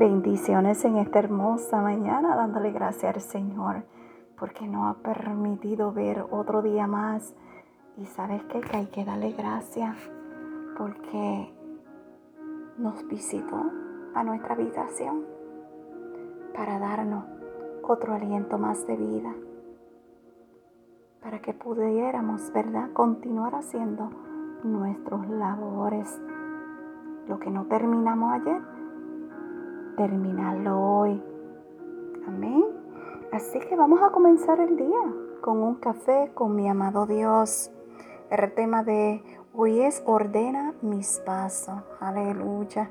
Bendiciones en esta hermosa mañana, dándole gracias al Señor, porque nos ha permitido ver otro día más. Y sabes qué? que hay que darle gracias, porque nos visitó a nuestra habitación para darnos otro aliento más de vida, para que pudiéramos, ¿verdad?, continuar haciendo nuestros labores. Lo que no terminamos ayer, terminarlo hoy. Amén. Así que vamos a comenzar el día con un café con mi amado Dios. El tema de hoy es ordena mis pasos. Aleluya.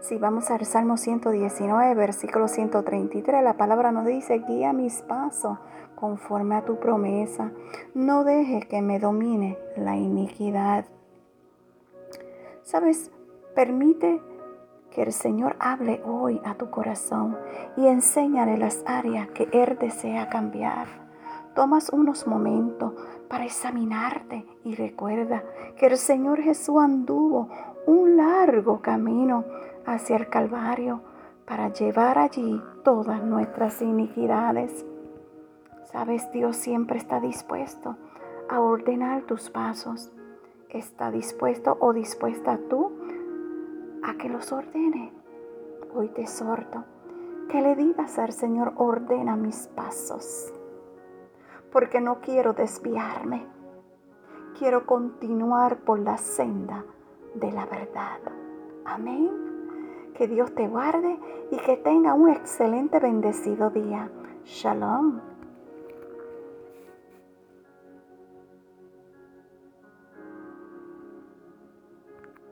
Si vamos al Salmo 119, versículo 133, la palabra nos dice, guía mis pasos conforme a tu promesa. No deje que me domine la iniquidad. ¿Sabes? Permite que el Señor hable hoy a tu corazón y enséñale las áreas que Él desea cambiar. Tomas unos momentos para examinarte y recuerda que el Señor Jesús anduvo un largo camino hacia el Calvario para llevar allí todas nuestras iniquidades. Sabes, Dios siempre está dispuesto a ordenar tus pasos. Está dispuesto o dispuesta tú que los ordene. Hoy te exhorto que le digas al Señor, ordena mis pasos, porque no quiero desviarme. Quiero continuar por la senda de la verdad. Amén. Que Dios te guarde y que tenga un excelente bendecido día. Shalom.